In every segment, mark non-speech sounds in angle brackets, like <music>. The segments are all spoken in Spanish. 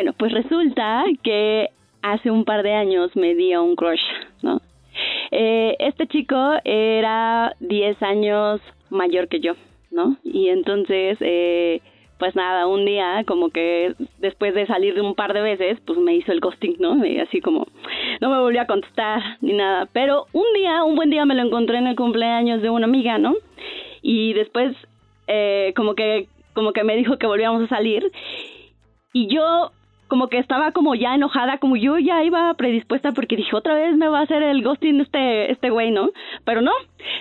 Bueno, pues resulta que hace un par de años me di a un crush, ¿no? Eh, este chico era 10 años mayor que yo, ¿no? Y entonces, eh, pues nada, un día como que después de salir de un par de veces, pues me hizo el ghosting, ¿no? Así como, no me volvió a contestar ni nada. Pero un día, un buen día me lo encontré en el cumpleaños de una amiga, ¿no? Y después, eh, como que, como que me dijo que volvíamos a salir. Y yo como que estaba como ya enojada, como yo ya iba predispuesta porque dije, otra vez me va a hacer el ghosting este, este güey, ¿no? Pero no,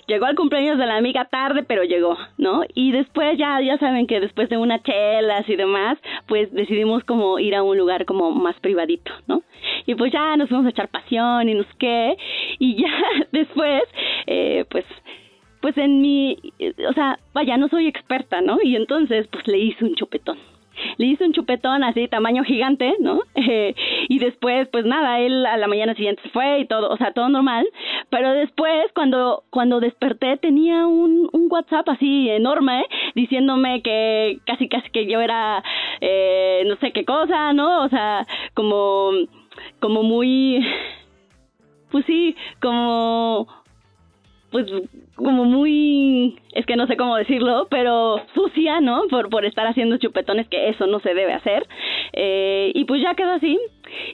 llegó al cumpleaños de la amiga tarde, pero llegó, ¿no? Y después ya, ya saben que después de unas chelas y demás, pues decidimos como ir a un lugar como más privadito, ¿no? Y pues ya nos fuimos a echar pasión y nos qué, y ya <laughs> después, eh, pues pues en mi, o sea, vaya, no soy experta, ¿no? Y entonces, pues le hice un chupetón le hice un chupetón así, tamaño gigante, ¿no? Eh, y después, pues nada, él a la mañana siguiente se fue y todo, o sea, todo normal. Pero después, cuando, cuando desperté, tenía un, un WhatsApp así enorme diciéndome que casi, casi que yo era, eh, no sé qué cosa, ¿no? O sea, como, como muy, pues sí, como pues como muy, es que no sé cómo decirlo, pero sucia, ¿no? Por, por estar haciendo chupetones, que eso no se debe hacer. Eh, y pues ya quedó así.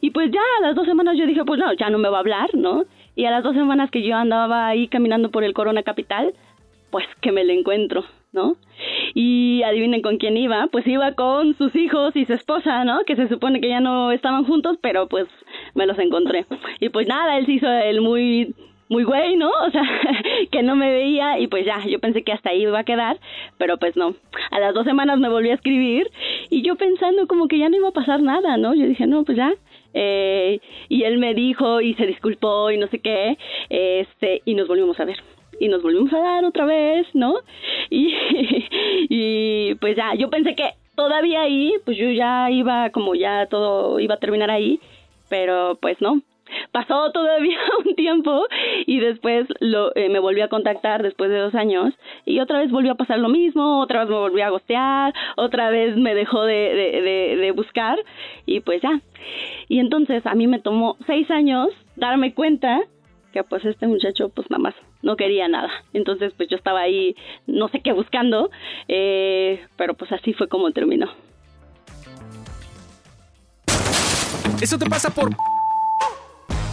Y pues ya a las dos semanas yo dije, pues no, ya no me va a hablar, ¿no? Y a las dos semanas que yo andaba ahí caminando por el Corona Capital, pues que me lo encuentro, ¿no? Y adivinen con quién iba, pues iba con sus hijos y su esposa, ¿no? Que se supone que ya no estaban juntos, pero pues me los encontré. Y pues nada, él se hizo el muy muy güey, ¿no? O sea, <laughs> que no me veía y pues ya, yo pensé que hasta ahí iba a quedar, pero pues no. A las dos semanas me volví a escribir y yo pensando como que ya no iba a pasar nada, ¿no? Yo dije, no, pues ya. Eh, y él me dijo y se disculpó y no sé qué, este, y nos volvimos a ver. Y nos volvimos a dar otra vez, ¿no? Y, <laughs> y pues ya, yo pensé que todavía ahí, pues yo ya iba, como ya todo iba a terminar ahí, pero pues no, pasó todavía <laughs> un tiempo y después lo, eh, me volvió a contactar después de dos años y otra vez volvió a pasar lo mismo, otra vez me volvió a gostear, otra vez me dejó de, de, buscar y pues ya. Y entonces a mí me tomó seis años darme cuenta que pues este muchacho pues nada más no quería nada. Entonces pues yo estaba ahí no sé qué buscando, eh, pero pues así fue como terminó. Eso te pasa por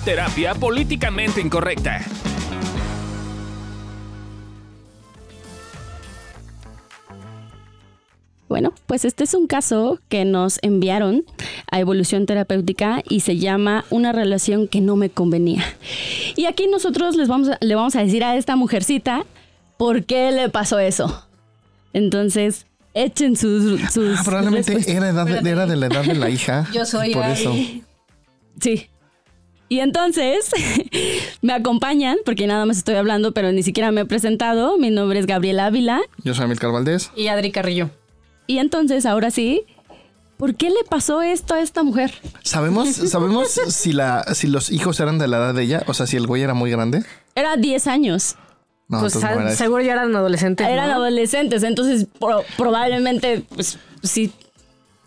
Terapia políticamente incorrecta. Bueno, pues este es un caso que nos enviaron a Evolución Terapéutica y se llama Una relación que no me convenía. Y aquí nosotros les vamos le vamos a decir a esta mujercita por qué le pasó eso. Entonces, echen sus... sus ah, probablemente era, de la edad de la <laughs> hija. Yo soy... Por eso. Sí, y entonces <laughs> me acompañan, porque nada más estoy hablando, pero ni siquiera me he presentado. Mi nombre es Gabriela Ávila. Yo soy Amilcar Valdés. Y Adri Carrillo. Y entonces, ahora sí, ¿por qué le pasó esto a esta mujer? ¿Sabemos, <laughs> sabemos si, la, si los hijos eran de la edad de ella? O sea, si el güey era muy grande. Era 10 años. No, pues seguro ya eran adolescentes. Eran adolescentes, entonces probablemente, pues sí,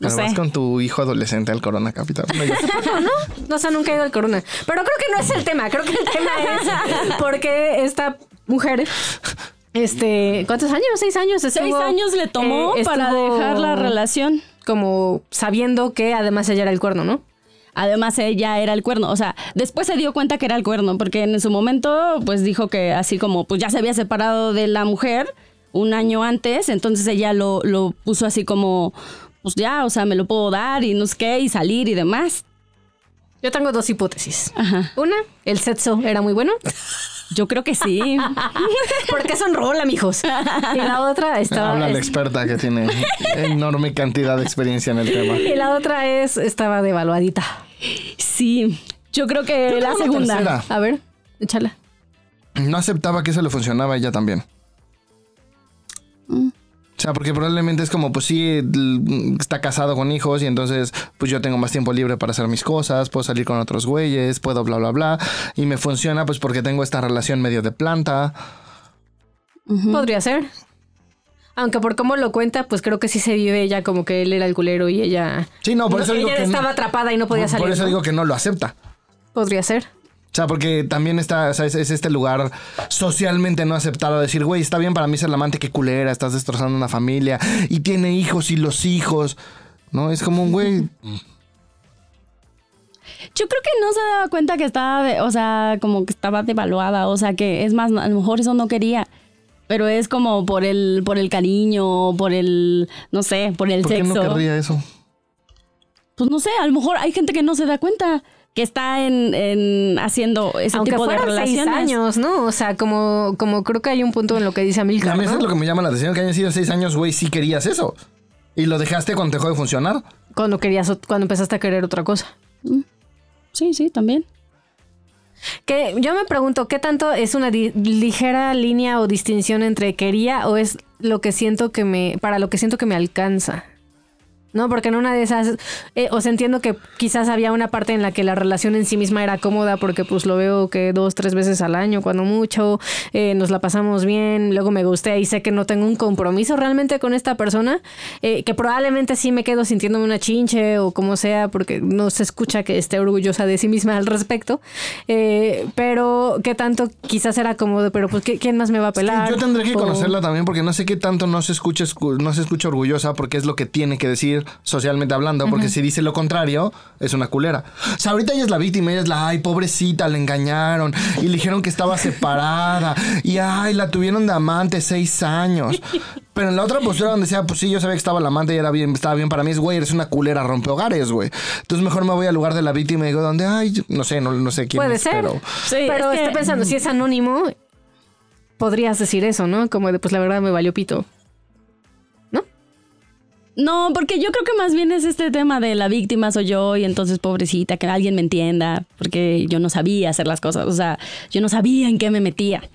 no sé. con tu hijo adolescente al Corona Capital. <laughs> No, no, sé, nunca he ido al Corona. Pero creo que no es el tema. Creo que el tema es porque esta mujer este, ¿cuántos años? ¿Seis años? Seis años le tomó eh, para dejar la relación. Como sabiendo que además ella era el cuerno, ¿no? Además ella era el cuerno, o sea, después se dio cuenta que era el cuerno, porque en su momento pues dijo que así como pues ya se había separado de la mujer un año antes, entonces ella lo, lo puso así como pues ya, o sea, me lo puedo dar y no sé qué, y salir y demás. Yo tengo dos hipótesis. Una, el sexo era muy bueno. Yo creo que sí. <laughs> Porque son rol, amigos. Y la otra estaba. Habla la experta que tiene enorme cantidad de experiencia en el tema. Y la otra es estaba devaluadita. Sí. Yo creo que la segunda. A ver, échala. No aceptaba que eso le funcionaba a ella también. Mm. O sea, porque probablemente es como, pues sí, está casado con hijos y entonces, pues yo tengo más tiempo libre para hacer mis cosas, puedo salir con otros güeyes, puedo bla, bla, bla. Y me funciona, pues porque tengo esta relación medio de planta. Podría ser. Aunque por cómo lo cuenta, pues creo que sí se vive ella como que él era el culero y ella. Sí, no, por eso digo ella que no- estaba atrapada y no podía Por- salir. Por eso ¿no? digo que no lo acepta. Podría ser. O sea, porque también está, o sea, es, es este lugar socialmente no aceptado. Decir, güey, está bien para mí ser la amante, qué culera, estás destrozando una familia y tiene hijos y los hijos. No, es como un güey. Yo creo que no se daba cuenta que estaba, o sea, como que estaba devaluada, o sea, que es más, a lo mejor eso no quería. Pero es como por el, por el cariño, por el, no sé, por el ¿Por qué sexo. no querría eso? Pues no sé, a lo mejor hay gente que no se da cuenta que está en, en haciendo ese Aunque tipo de fueran seis años, ¿no? O sea, como, como creo que hay un punto en lo que dice A Amilcar, mí eso ¿no? es lo que me llama la atención, que hayan sido seis años, güey, sí querías eso. Y lo dejaste cuando dejó de funcionar. Cuando querías, cuando empezaste a querer otra cosa. Sí, sí, también. Que yo me pregunto, ¿qué tanto es una di- ligera línea o distinción entre quería o es lo que siento que me, para lo que siento que me alcanza? No, porque en una de esas, eh, o sea, entiendo que quizás había una parte en la que la relación en sí misma era cómoda porque pues lo veo que dos, tres veces al año, cuando mucho, eh, nos la pasamos bien, luego me gusté y sé que no tengo un compromiso realmente con esta persona, eh, que probablemente sí me quedo sintiéndome una chinche o como sea, porque no se escucha que esté orgullosa de sí misma al respecto, eh, pero que tanto quizás era como, de, pero pues ¿qué- ¿quién más me va a pelar? Yo tendré que O- conocerla también porque no sé qué tanto no se escucha, escu- no se escucha orgullosa porque es lo que tiene que decir socialmente hablando. Porque si dice lo contrario, es una culera. O sea, ahorita ella es la víctima, ella es la, ay, pobrecita, le engañaron y le dijeron que estaba separada y ay, la tuvieron de amante seis años. Pero en la otra postura donde decía, pues sí, yo sabía que estaba la amante y era bien, estaba bien para mí, es güey, eres una culera, rompe hogares, güey. Entonces mejor me voy al lugar de la víctima y digo, donde, ay, no sé, no, no sé quién Puede es, ser. pero... Sí, pero es que- estoy pensando, si es anónimo, podrías decir eso, ¿no? Como de, pues la verdad me valió pito. No, porque yo creo que más bien es este tema de la víctima soy yo y entonces pobrecita, que alguien me entienda, porque yo no sabía hacer las cosas, o sea, yo no sabía en qué me metía.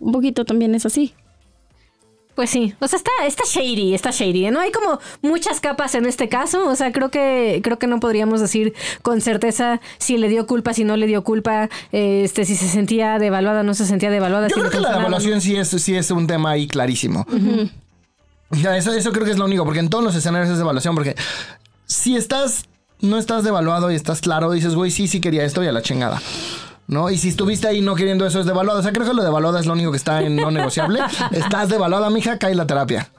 Un poquito también es así. Pues sí, o sea, está, está shady, está shady. ¿eh? No hay como muchas capas en este caso. O sea, creo que, creo que no podríamos decir con certeza si le dio culpa, si no le dio culpa, este, si se sentía devaluada, no se sentía devaluada. Yo si creo le que la funcionaba, evaluación ¿no? sí es, sí es un tema ahí clarísimo. Eso, eso creo que es lo único, porque en todos los escenarios es evaluación, porque si estás, no estás devaluado y estás claro, dices, güey, sí, sí quería esto y a la chingada. ¿No? Y si estuviste ahí no queriendo eso es devaluado. O sea, creo que lo devaluado es lo único que está en no negociable. <laughs> Estás devaluada, mija, cae la terapia.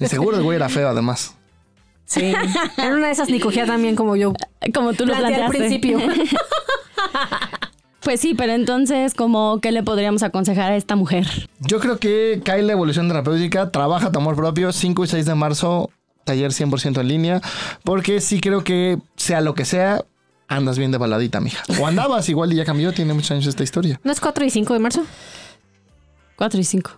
Y seguro el güey era feo, además. Sí. En una de esas ni cogía también como yo. Como tú lo Planteé al planteaste. principio. <laughs> Pues sí, pero entonces, como, ¿qué le podríamos aconsejar a esta mujer? Yo creo que cae la evolución terapéutica, trabaja tu amor propio, 5 y 6 de marzo, taller 100% en línea, porque sí creo que sea lo que sea, andas bien de baladita, mija. O andabas igual y ya cambió, tiene muchos años esta historia. ¿No es 4 y 5 de marzo? 4 y 5.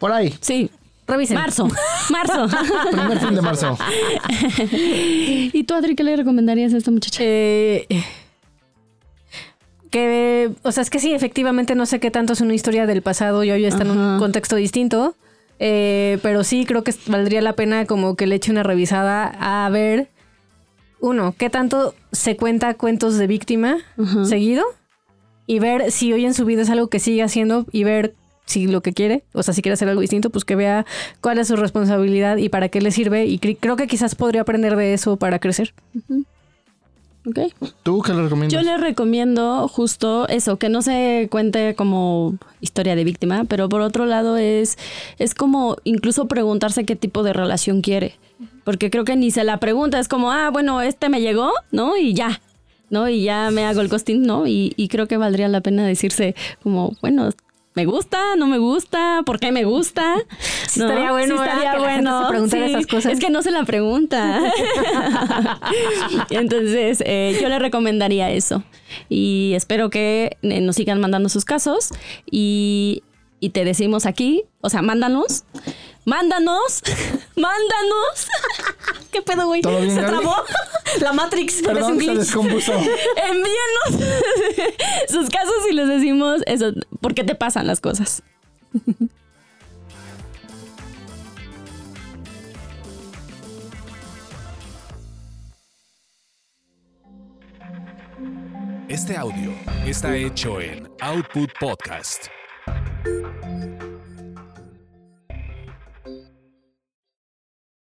Por ahí, Sí. Revisen. Marzo. Marzo. <laughs> primer fin de marzo. <laughs> ¿Y tú, Adri, qué le recomendarías a esta muchacha? Eh, que, o sea, es que sí, efectivamente no sé qué tanto es una historia del pasado y hoy está en un contexto distinto. Eh, pero sí creo que valdría la pena como que le eche una revisada a ver, uno, qué tanto se cuenta cuentos de víctima seguido y ver si hoy en su vida es algo que sigue haciendo y ver si lo que quiere, o sea, si quiere hacer algo distinto, pues que vea cuál es su responsabilidad y para qué le sirve y cre- creo que quizás podría aprender de eso para crecer. ¿Tú qué le recomiendas? Yo le recomiendo justo eso, que no se cuente como historia de víctima, pero por otro lado es, es como incluso preguntarse qué tipo de relación quiere. Porque creo que ni se la pregunta, es como, ah, bueno, este me llegó, ¿no? Y ya, ¿no? Y ya me hago el costín, ¿no? Y, y creo que valdría la pena decirse como, bueno, me gusta, no me gusta, ¿por qué me gusta? Sí estaría bueno, Sí estaría que la gente bueno. se sí. esas cosas. Es que no se la pregunta. <laughs> Entonces, eh, yo le recomendaría eso. Y espero que eh, nos sigan mandando sus casos. Y, y te decimos aquí, o sea, mándanos. Mándanos, <laughs> mándanos. <laughs> ¿Qué pedo, güey? ¿Todo bien, ¿Se Gaby? trabó? <laughs> La Matrix, eres un Perdón, se glitch. descompuso. <laughs> Envíanos sus casos y les decimos eso, por qué te pasan las cosas. Este audio está hecho en Output Podcast.